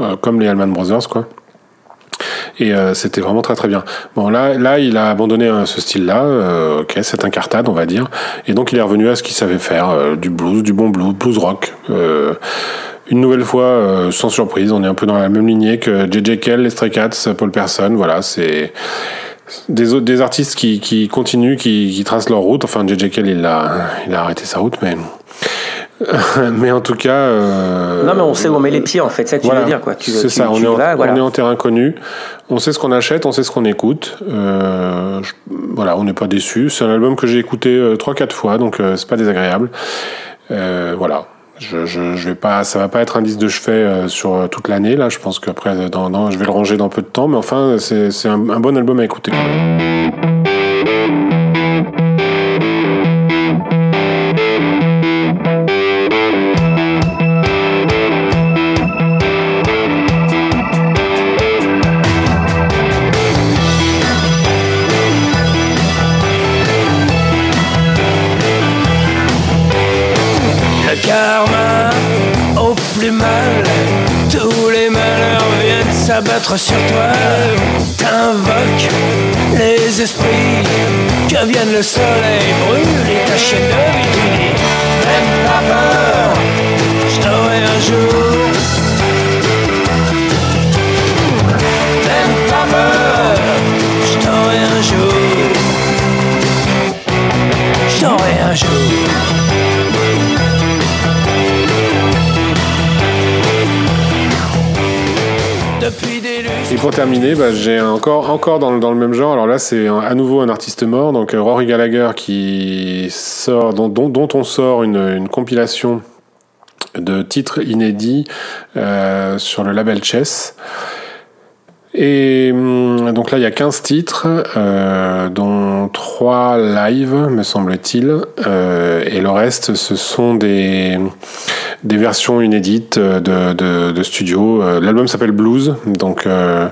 euh, comme les Allman Brothers, quoi. Et euh, c'était vraiment très très bien. Bon là, là il a abandonné euh, ce style-là, euh, ok, c'est incartade on va dire, et donc il est revenu à ce qu'il savait faire, euh, du blues, du bon blues, blues rock. Une nouvelle fois, euh, sans surprise, on est un peu dans la même lignée que J.J. Kell, les Stray Cats, Paul Person, voilà, c'est des artistes qui, qui continuent, qui, qui tracent leur route. Enfin, J.J. Kell, il a, il a arrêté sa route, mais *laughs* mais en tout cas. euh, Non, mais on sait où on met les pieds, en fait. Ça, tu voilà. veux dire, quoi. C'est ça, on, tu est en, vas, voilà. on est en terrain connu. On sait ce qu'on achète, on sait ce qu'on écoute. Euh, je- voilà, on n'est pas déçu. C'est un album que j'ai écouté euh, trois, quatre fois, donc euh, c'est pas désagréable. Voilà. Je, je, je vais pas, ça va pas être un disque de chevet euh, sur euh, toute l'année là. Je pense qu'après, euh, dans, dans- je vais le ranger dans peu de temps, mais enfin, c'est un, un bon album à écouter. Sur toi. T'invoques les esprits que vienne le soleil brûler ta chaîne de vitrine. Même pas peur, je t'aurai un jour. Même pas peur, je t'aurai un jour. Je t'aurai un jour. Pour terminer, bah, j'ai encore, encore dans, le- dans le même genre. Alors là, c'est à nouveau un artiste mort, donc euh, Rory Gallagher qui sort, dont, dont, on sort une, compilation de titres inédits euh, sur le label Chess. Et hum, donc là, il y a 15 titres, euh, dont 3 live, me semble-t-il. Et le reste, ce sont des, des versions inédites de, de, de studio. Euh, L'album s'appelle Blues, donc euh,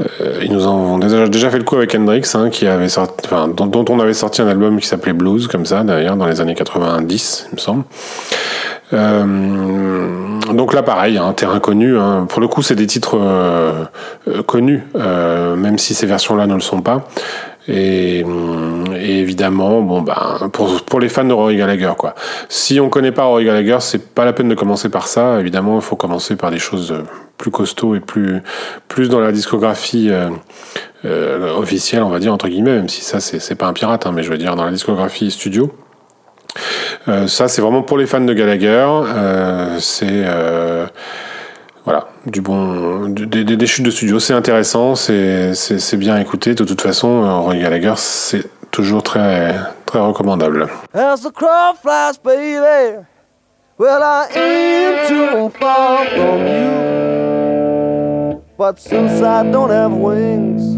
euh, ils nous ont déjà, fait le coup avec Hendrix, hein, dont, on avait sorti un album qui s'appelait Blues, comme ça, d'ailleurs, dans les années 90, il me semble. Euh, donc là, pareil, hein, terrain connu. hein. Pour le coup, c'est des titres euh, euh, connus, euh, même si ces versions-là ne le sont pas. Et, hum, et évidemment, bon, ben, pour, pour les fans de Rory Gallagher, quoi. Si on connaît pas Rory Gallagher, c'est pas la peine de commencer par ça. Évidemment, il faut commencer par des choses euh, plus costauds et plus, plus dans la discographie euh, euh, officielle, on va dire entre guillemets, même si ça, c'est pas un pirate, hein, mais je veux dire dans la discographie studio. Ça, c'est vraiment pour les fans de Gallagher. C'est voilà, du bon, des, des- chutes de studio. C'est intéressant, c'est bien écouté. De toute façon, euh, Roy Gallagher, c'est toujours très très recommandable. Well, I aim to fall from you. But since I don't have wings,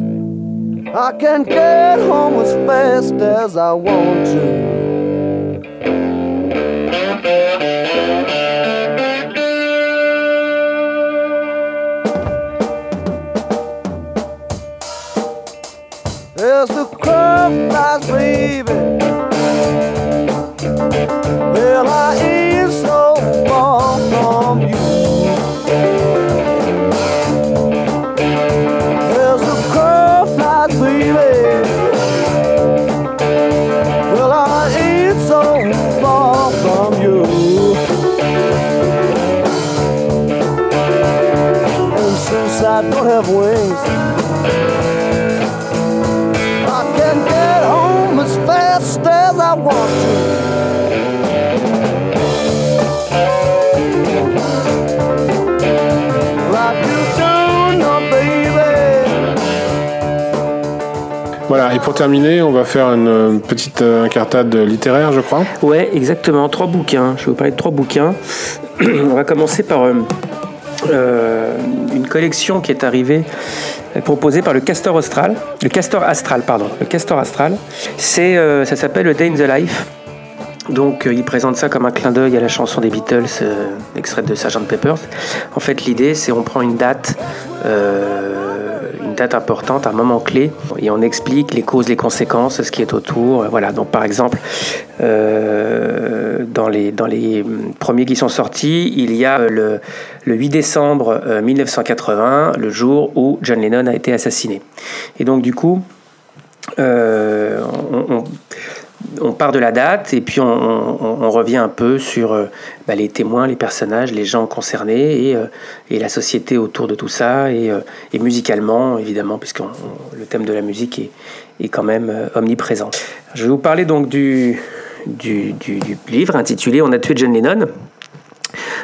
I can't get home as fast as I want to. as the crow flies, baby. Well, I ain't so far from you. As the crow flies, baby. Well, I ain't so far from you. And since I don't have wings. Terminer, on va faire une petite euh, incartade littéraire, je crois. Ouais, exactement. Trois bouquins. Je vais vous parler de trois bouquins. *clears throat* On va commencer par euh, euh, une collection qui est arrivée proposée par le Castor Astral. Le Castor Astral, pardon. Le Castor Astral. C'est, ça s'appelle le Day in the Life. Donc, il présente ça comme un clin d'œil à la chanson des Beatles, extraite de Sgt Peppers. En fait, l'idée, c'est on prend une date, une date importante, un moment clé, et on explique les causes, les conséquences, ce qui est autour. Euh, Voilà. Donc, par exemple, euh, dans les dans les hum, premiers qui sont sortis, il y a euh, le, le 8 décembre euh, 1980, le jour où John Lennon a été assassiné. Et donc, du coup, euh, on, on part de la date et puis on, revient un peu sur euh, bah, les témoins, les personnages, les gens concernés et, euh, la société autour de tout ça et, euh, musicalement évidemment puisque le thème de la musique est, quand même omniprésent. Je vais vous parler donc du- du livre intitulé On a tué John Lennon.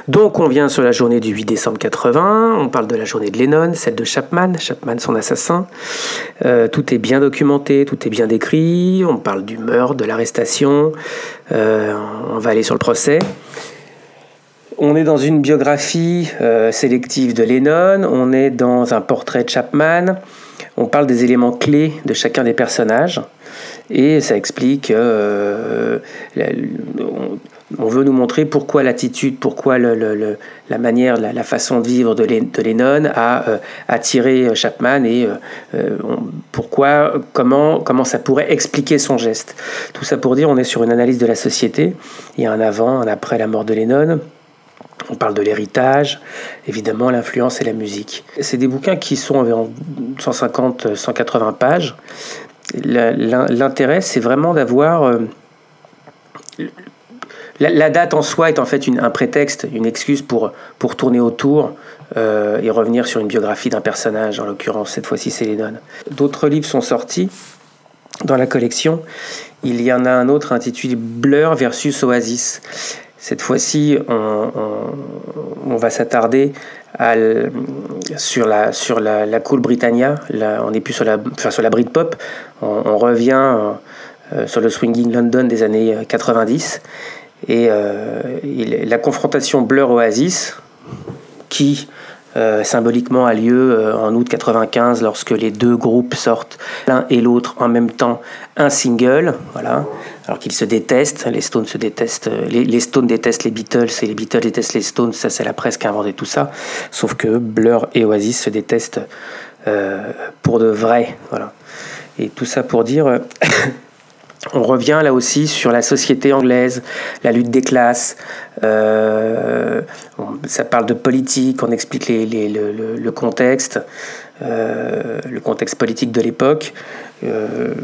Donc on vient sur la journée du 8 décembre 80, on parle de la journée de Lennon, celle de Chapman, Chapman son assassin. Euh, tout est bien documenté, tout est bien décrit, on parle du meurtre, de l'arrestation, euh, on va aller sur le procès. On est dans une biographie euh, sélective de Lennon, on est dans un portrait de Chapman, on parle des éléments clés de chacun des personnages et ça explique, on veut nous montrer pourquoi l'attitude, pourquoi la manière, la, façon de vivre de, de Lennon a euh, attiré Chapman et euh, euh, pourquoi, comment, comment ça pourrait expliquer son geste. Tout ça pour dire, on est sur une analyse de la société. Il y a un avant, un après la mort de Lennon. On parle de l'héritage, évidemment l'influence et la musique. C'est des bouquins qui sont environ 150-180 pages. L'intérêt, c'est vraiment d'avoir... euh, la, date en soi est en fait un prétexte, une excuse pour, pour tourner autour euh, et revenir sur une biographie d'un personnage. En l'occurrence, cette fois-ci, c'est Lennon. D'autres livres sont sortis dans la collection. Il y en a un autre intitulé Blur versus Oasis. Cette fois-ci, on, on- va s'attarder sur la, sur la, Cool Britannia. On n'est plus sur la, sur la Britpop. On, revient euh, euh, sur le swinging London des années euh, 90. Et euh, la confrontation Blur-Oasis, qui euh, symboliquement a lieu euh, en août 95 lorsque les deux groupes sortent l'un et l'autre en même temps un single, voilà, alors qu'ils se détestent, les Stones se détestent, les, Stones détestent les Beatles et les Beatles détestent les Stones, ça c'est la presse qui a inventé tout ça, sauf que Blur et Oasis se détestent pour de vrai, voilà. Et tout ça pour dire *laughs* on revient là aussi sur la société anglaise, la lutte des classes. euh, ça parle de politique, on explique le, contexte, euh, le contexte politique de l'époque. Euh,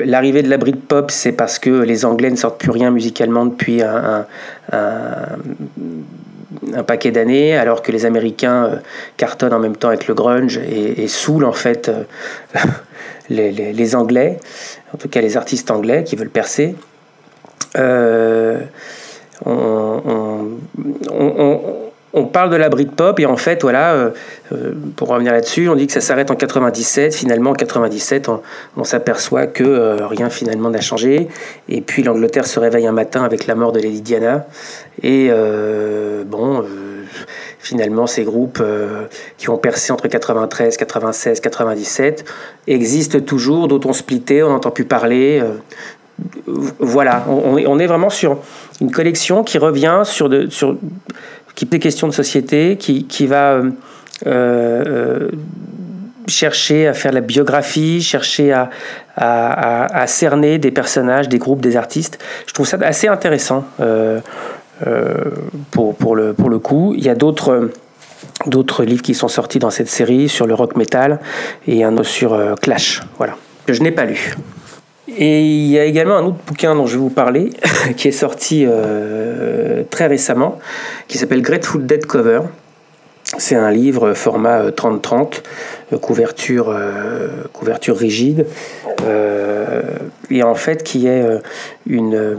L'arrivée de la Britpop, c'est parce que les Anglais ne sortent plus rien musicalement depuis un, paquet d'années, alors que les Américains cartonnent en même temps avec le grunge et, saoulent en fait *laughs* les Anglais, en tout cas les artistes anglais qui veulent percer. Euh, on, on- on- on- parle de la Britpop et en fait, voilà, euh, euh, pour revenir là-dessus, on dit que ça s'arrête en 97. Finalement, en 97, on, s'aperçoit que rien finalement n'a changé. Et puis l'Angleterre se réveille un matin avec la mort de Lady Diana. Et bon, finalement, ces groupes euh, qui ont percé entre 93, 96, 97 existent toujours, d'autres ont splitté, on n'entend plus parler. euh, voilà, on, est- vraiment sur une collection qui revient sur, des questions de société, qui, va euh, chercher à faire la biographie, chercher à, cerner des personnages, des groupes, des artistes. Je trouve ça assez intéressant pour, pour, le, pour le coup. Il y a d'autres d'autres livres qui sont sortis dans cette série sur le rock metal et un autre sur euh, Clash, voilà, que je n'ai pas lu. Et il y a également un autre bouquin dont je vais vous parler, *laughs* qui est sorti euh, très récemment, qui s'appelle Grateful Dead Cover. C'est un livre format euh, 30-30, euh, couverture, euh, couverture rigide, euh, et en fait qui est euh, une, euh,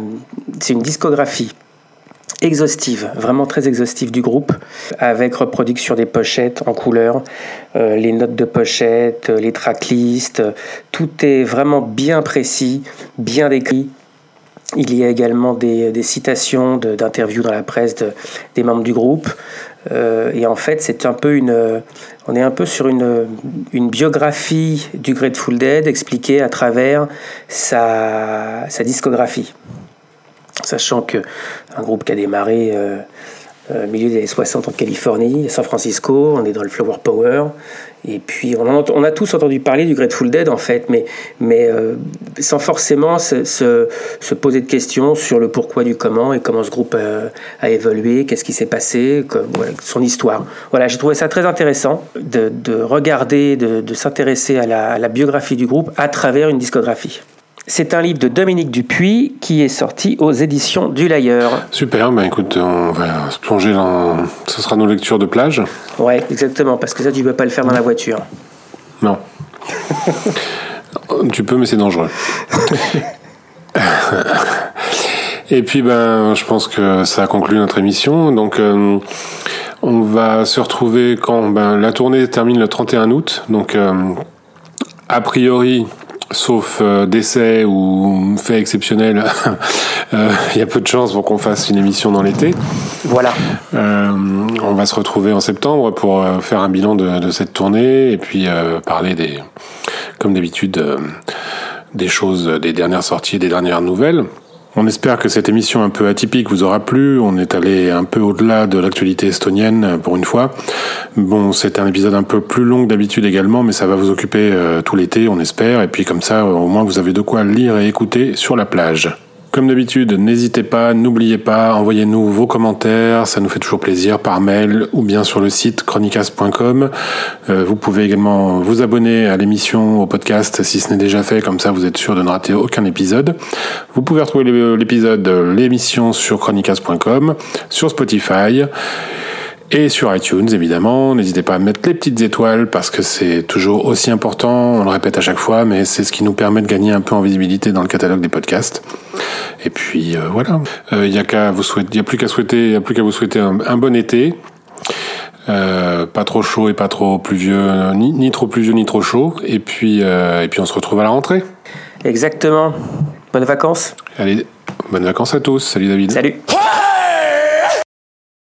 c'est une discographie exhaustive, vraiment très exhaustive du groupe, avec reproduction des pochettes en couleur, euh, les notes de pochette, euh, les tracklists, euh, tout est vraiment bien précis, bien décrit. Il y a également des, citations d'interviews dans la presse de- des membres du groupe. Et en fait, c'est un peu une, on est un peu sur une, biographie du Grateful Dead expliquée à travers sa discographie sachant que un groupe qui a démarré euh, euh, au milieu des années 60 en Californie, à San Francisco, on est dans le flower power, et puis on, a tous entendu parler du Grateful Dead en fait, mais, euh, sans forcément se, se- se poser de questions sur le pourquoi du comment et comment ce groupe euh, a évolué, qu'est-ce qui s'est passé, son histoire. Voilà, j'ai trouvé ça très intéressant de, de regarder, de, s'intéresser à la biographie du groupe à travers une discographie. C'est un livre de Dominique Dupuis qui est sorti aux éditions du Layeur. Super, bah écoute, on va se plonger dans. Ce sera nos lectures de plage. Ouais, exactement, parce que ça, tu peux pas le faire dans la voiture. Non. *laughs* tu peux, mais c'est dangereux. *laughs* Et puis, ben, je pense que ça a conclu notre émission. Donc, euh, on va se retrouver quand ben, la tournée termine le 31 août. Donc, euh, a priori, sauf euh, décès ou fait exceptionnel, *laughs* euh, il y a peu de chances pour qu'on fasse une émission dans l'été. Voilà. Euh, on va se retrouver en septembre pour euh, faire un bilan de, de cette tournée et puis euh, parler des, comme d'habitude, des choses, des dernières sorties, des dernières nouvelles. On espère que cette émission un peu atypique vous aura plu. On est allé un peu au-delà de l'actualité estonienne euh, pour une fois. Bon, c'est un épisode un peu plus long que d'habitude également, mais ça va vous occuper euh, tout l'été, on espère. Et puis comme ça, au moins vous avez de quoi lire et écouter sur la plage. Comme d'habitude, n'hésitez pas, n'oubliez pas, envoyez-nous vos commentaires, ça nous fait toujours plaisir par mail ou bien sur le site chronicast.com. Euh, vous pouvez également vous abonner à l'émission, au podcast si ce n'est déjà fait, comme ça vous êtes sûr de ne rater aucun épisode. Vous pouvez retrouver l'é- l'épisode, l'émission sur chronicast.com, sur Spotify. Et sur iTunes, évidemment, n'hésitez pas à mettre les petites étoiles parce que c'est toujours aussi important, on le répète à chaque fois, mais c'est ce qui nous permet de gagner un peu en visibilité dans le catalogue des podcasts. Et puis euh, voilà, il n'y a qu'à vous souhaiter, y a plus qu'à souhaiter, y a plus qu'à vous souhaiter un, un bon été, Euh, pas trop chaud et pas trop pluvieux, ni, ni trop pluvieux ni trop chaud. Et puis euh, et puis on se retrouve à la rentrée. Exactement. Bonnes vacances. Allez, bonnes vacances à tous. Salut David. Salut.